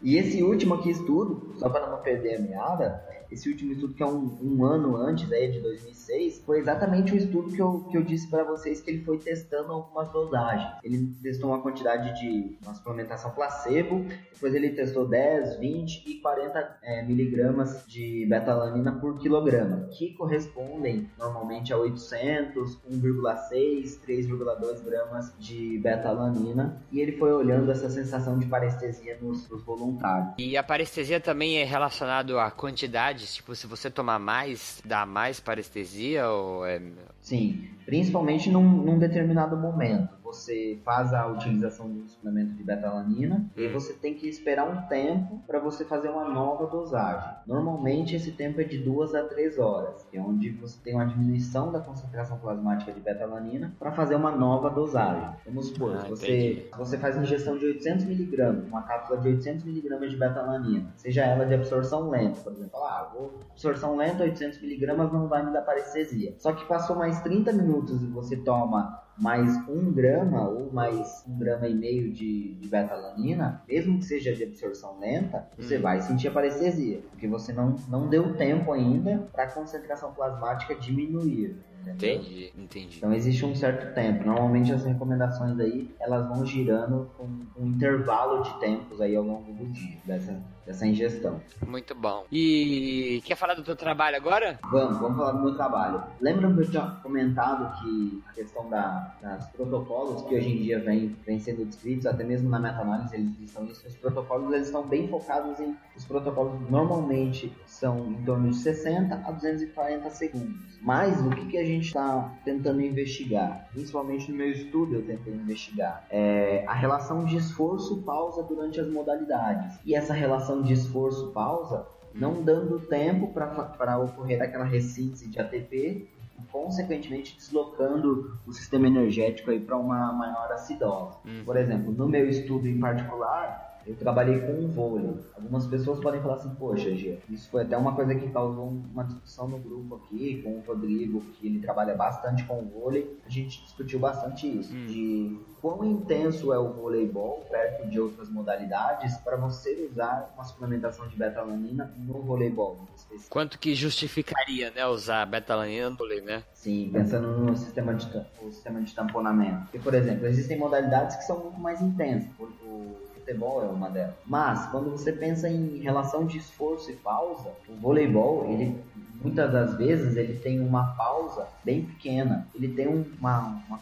E esse último aqui estudo, só para não perder a meada, esse último estudo que é um, um ano antes, aí, de 2006, foi exatamente o estudo que eu, que eu disse para vocês que ele foi testando algumas dosagens. Ele testou uma quantidade de uma suplementação placebo, depois ele testou 10, 20 e 40 é, miligramas de betalanina por quilograma, que correspondem normalmente a 800, 1,6, 3,2 gramas de betalanina. E ele foi olhando essa sensação de parestesia nos, nos voluntários. E a parestesia também é relacionado a quantidades, tipo, se você tomar mais, dá mais parestesia ou é... Sim, principalmente num, num determinado momento. Você faz a utilização um suplemento de betalanina e você tem que esperar um tempo para você fazer uma nova dosagem. Normalmente esse tempo é de 2 a 3 horas, que é onde você tem uma diminuição da concentração plasmática de betalanina para fazer uma nova dosagem. Vamos supor, Ah, você, você faz ingestão de 800 miligramas, uma cápsula de 800 miligramas de betalanina, seja ela de absorção lenta, por exemplo, ah, vou absorção lenta, 800 miligramas não vai me dar parestesia. Só que passou mais 30 minutos e você toma mais um grama ou mais um grama e meio de, de betalanina, mesmo que seja de absorção lenta, você Hum. vai sentir a parestesia, porque você não, não deu tempo ainda para a concentração plasmática diminuir. Entendeu? Entendi, entendi. Então existe um certo tempo. Normalmente as recomendações aí elas vão girando com um intervalo de tempos aí ao longo do dia dessa, dessa ingestão. Muito bom. E quer falar do teu trabalho agora? Vamos, vamos falar do meu trabalho. Lembra que eu tinha comentado que a questão da, das protocolos que hoje em dia vem, vem sendo descritos, até mesmo na meta-análise eles listam isso, os protocolos eles estão bem focados em. Os protocolos normalmente são em torno de 60 a 240 segundos. Mas o que, que a gente está tentando investigar? Principalmente no meu estudo eu tentei investigar. É a relação de esforço-pausa durante as modalidades. E essa relação de esforço-pausa não dando tempo para ocorrer aquela ressíntese de ATP e, consequentemente, deslocando o sistema energético aí para uma maior acidose. Hum. Por exemplo, no meu estudo em particular, eu trabalhei com vôlei. Algumas pessoas podem falar assim, poxa, Gia, isso foi até uma coisa que causou uma discussão no grupo aqui com o Rodrigo, que ele trabalha bastante com vôlei. A gente discutiu bastante isso, hum. de quão intenso é o voleibol perto de outras modalidades para você usar uma suplementação de betalanina no voleibol. Quanto que justificaria, né, usar betalanina no vôlei, né? Sim, pensando no sistema de, o sistema de tamponamento. Porque, por exemplo, existem modalidades que são muito mais intensas. O, o futebol é uma delas. Mas, quando você pensa em relação de esforço e pausa, o voleibol, ele muitas das vezes ele tem uma pausa bem pequena. Ele tem uma, uma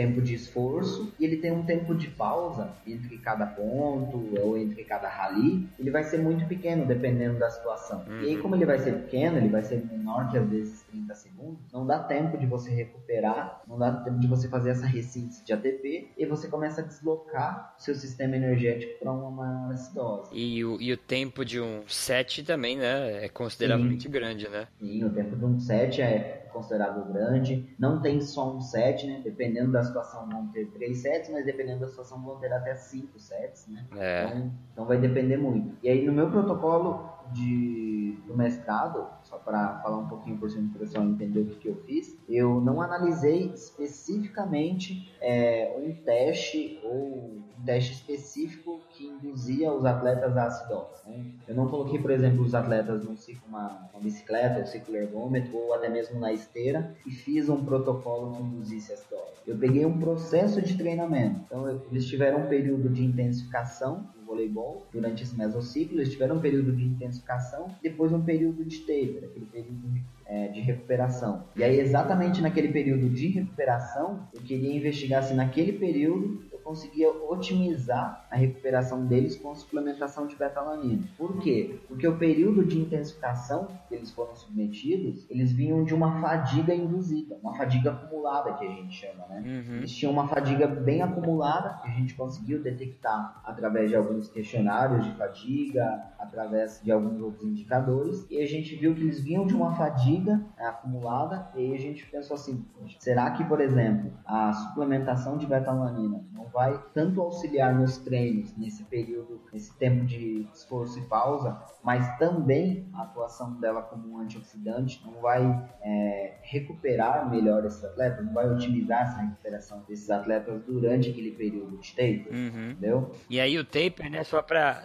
tempo de esforço e ele tem um tempo de pausa entre cada ponto ou entre cada rally, ele vai ser muito pequeno dependendo da situação. Uhum. E aí, uhum. como ele vai ser pequeno, ele vai ser menor que às vezes 30 segundos, não dá tempo de você recuperar, não dá tempo de você fazer essa ressíntese de ATP e você começa a deslocar seu sistema energético para uma maior acidose. E o, e o tempo de um set também, né, é consideravelmente Sim. grande, né? Sim, o tempo de um set é considerável grande. Não tem só um set, né? Dependendo da situação vão ter três sets, mas dependendo da situação vão ter até cinco sets, né? É. Então, então vai depender muito. E aí no meu protocolo de, do mestrado, só para falar um pouquinho por cima do pessoal entender o que, que, eu fiz, eu não analisei especificamente é, um teste ou um teste específico que induzia os atletas à acidose. Né? Eu não coloquei, por exemplo, os atletas num ciclo, uma, uma bicicleta, ou ciclo ergômetro, ou até mesmo na esteira, e fiz um protocolo que induzisse a acidose. Eu peguei um processo de treinamento. Então, eles tiveram um período de intensificação voleibol durante esse mesociclo, eles tiveram um período de intensificação, depois um período de taper, aquele período é, de recuperação. E aí, exatamente naquele período de recuperação, eu queria investigar se naquele período conseguia otimizar a recuperação deles com a suplementação de betalanina. Por quê? Porque o período de intensificação que eles foram submetidos, eles vinham de uma fadiga induzida, uma fadiga acumulada que a gente chama, né? Uhum. Eles tinham uma fadiga bem acumulada que a gente conseguiu detectar através de alguns questionários de fadiga, através de alguns outros indicadores, e a gente viu que eles vinham de uma fadiga né, acumulada, e aí a gente pensou assim, será que, por exemplo, a suplementação de betalanina não vai tanto auxiliar nos treinos nesse período, nesse tempo de esforço e pausa, mas também a atuação dela como um antioxidante não vai é, recuperar melhor esses atletas, não vai otimizar essa recuperação desses atletas durante aquele período de taper, uhum. entendeu? E aí o taper, né, só para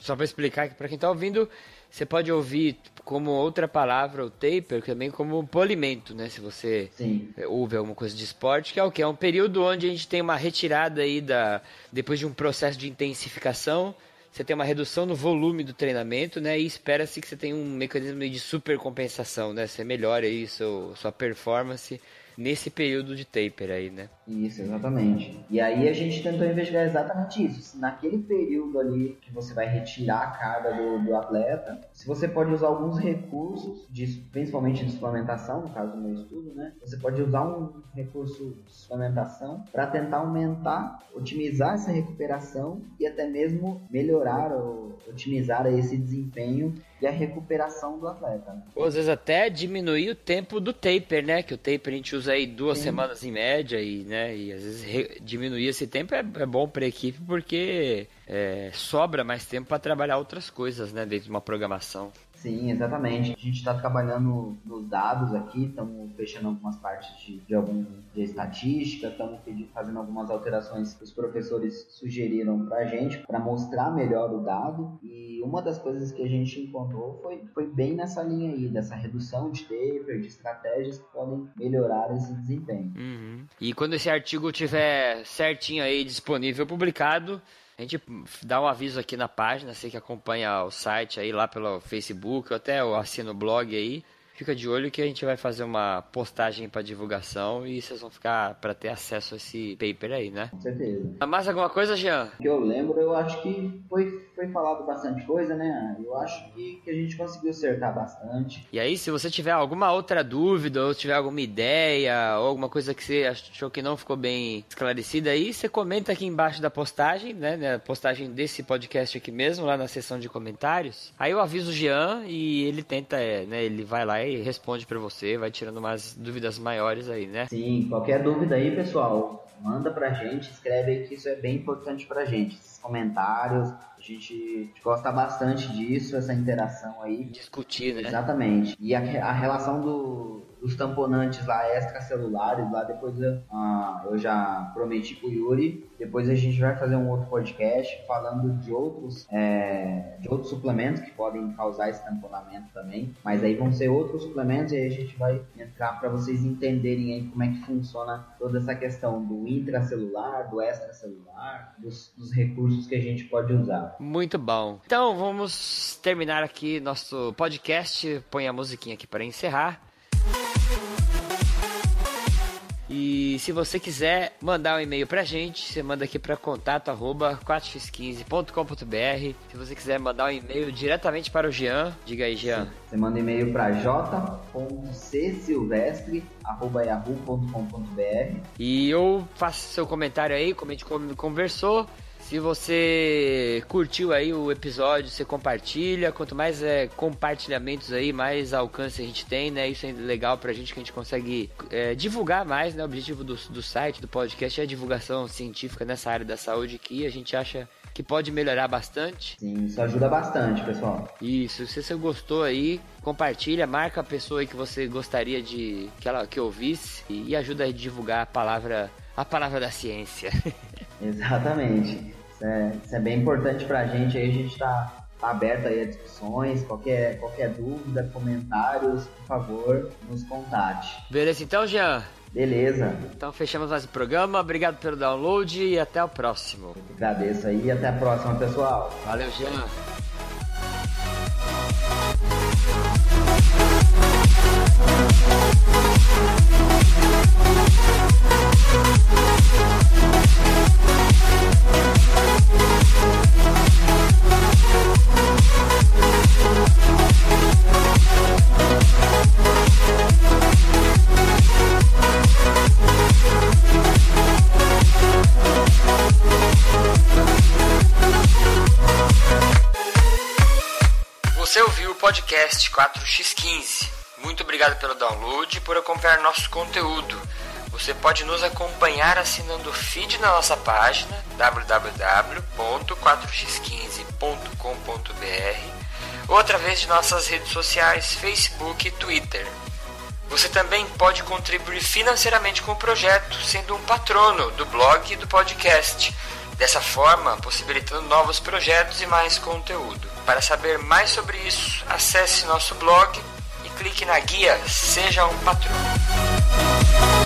só para explicar aqui para quem está ouvindo, você pode ouvir como outra palavra o taper também como polimento, né? Se você Sim. ouve alguma coisa de esporte, que é o que é um período onde a gente tem uma retirada aí da depois de um processo de intensificação, você tem uma redução no volume do treinamento, né? E espera-se que você tenha um mecanismo de supercompensação, né? Você melhora aí seu, sua performance nesse período de taper aí, né? Isso, exatamente. E aí a gente tentou investigar exatamente isso. Se naquele período ali que você vai retirar a carga do, do atleta, se você pode usar alguns recursos, de, principalmente de suplementação, no caso do meu estudo, né? Você pode usar um recurso de suplementação para tentar aumentar, otimizar essa recuperação e até mesmo melhorar ou otimizar esse desempenho e a recuperação do atleta. Né? Ou às vezes até diminuir o tempo do taper, né? Que o taper a gente usa aí duas Sim. semanas em média e, né? E às vezes diminuir esse tempo é, é bom para a equipe porque é, sobra mais tempo para trabalhar outras coisas, né? Dentro de uma programação. Sim, exatamente. A gente está trabalhando nos dados aqui, estamos fechando algumas partes de, de algum de estatística, estamos fazendo algumas alterações que os professores sugeriram para a gente para mostrar melhor o dado. E uma das coisas que a gente encontrou foi, foi bem nessa linha aí, dessa redução de taper, de estratégias que podem melhorar esse desempenho. Uhum. E quando esse artigo tiver certinho aí disponível, publicado, a gente dá um aviso aqui na página, você que acompanha o site aí lá pelo Facebook, ou até assino o blog aí fica de olho que a gente vai fazer uma postagem para divulgação e vocês vão ficar para ter acesso a esse paper aí, né? Com certeza. Mais alguma coisa, Jean? Que eu lembro, eu acho que foi, foi falado bastante coisa, né? Eu acho que, que a gente conseguiu acertar bastante. E aí, se você tiver alguma outra dúvida, ou tiver alguma ideia, ou alguma coisa que você achou que não ficou bem esclarecida aí, você comenta aqui embaixo da postagem, né? Na postagem desse podcast aqui mesmo, lá na seção de comentários. Aí eu aviso o Jean e ele tenta, é, né? Ele vai lá e responde para você, vai tirando umas dúvidas maiores aí, né? Sim, qualquer dúvida aí, pessoal, manda pra gente, escreve aí que isso é bem importante pra gente. Esses comentários, a A gente gosta bastante disso, essa interação aí. Discutir, né? Exatamente. E a, a relação do, dos tamponantes lá extracelulares, lá depois eu, ah, eu já prometi pro Yuri, depois a gente vai fazer um outro podcast falando de outros, é, de outros suplementos que podem causar esse tamponamento também, mas aí vão ser outros suplementos e aí a gente vai entrar para vocês entenderem aí como é que funciona toda essa questão do intracelular, do extracelular, dos, dos recursos que a gente pode usar. Muito bom. Então vamos terminar aqui nosso podcast. Põe a musiquinha aqui para encerrar. E se você quiser mandar um e-mail pra gente, você manda aqui para contato arroba 4x15.com.br. Se você quiser mandar um e-mail diretamente para o Jean, diga aí, Jean. Você manda e-mail para j.csilvestre.yahoo.com.br E eu faço seu comentário aí, comente como conversou. Se você curtiu aí o episódio, você compartilha. Quanto mais é, compartilhamentos aí, mais alcance a gente tem, né? Isso é legal pra gente que a gente consegue é, divulgar mais, né? O objetivo do, do site, do podcast é a divulgação científica nessa área da saúde que a gente acha que pode melhorar bastante. Sim, isso ajuda bastante, pessoal. Isso, se você gostou aí, compartilha, marca a pessoa aí que você gostaria de que ela que ouvisse e, e ajuda a divulgar a palavra a palavra da ciência. <laughs> Exatamente. Isso é, isso é bem importante pra gente aí, a gente tá, tá aberto aí a discussões, qualquer, qualquer dúvida, comentários, por favor, nos contate. Beleza, então, Jean? Beleza. Então fechamos mais o programa. Obrigado pelo download e até o próximo. Agradeço aí e até a próxima, pessoal. Valeu, Jean. Podcast 4x15. Muito obrigado pelo download e por acompanhar nosso conteúdo. Você pode nos acompanhar assinando o feed na nossa página www.4x15.com.br ou através de nossas redes sociais Facebook e Twitter. Você também pode contribuir financeiramente com o projeto, sendo um patrono do blog e do podcast. Dessa forma, possibilitando novos projetos e mais conteúdo. Para saber mais sobre isso, acesse nosso blog e clique na guia Seja um Patrono.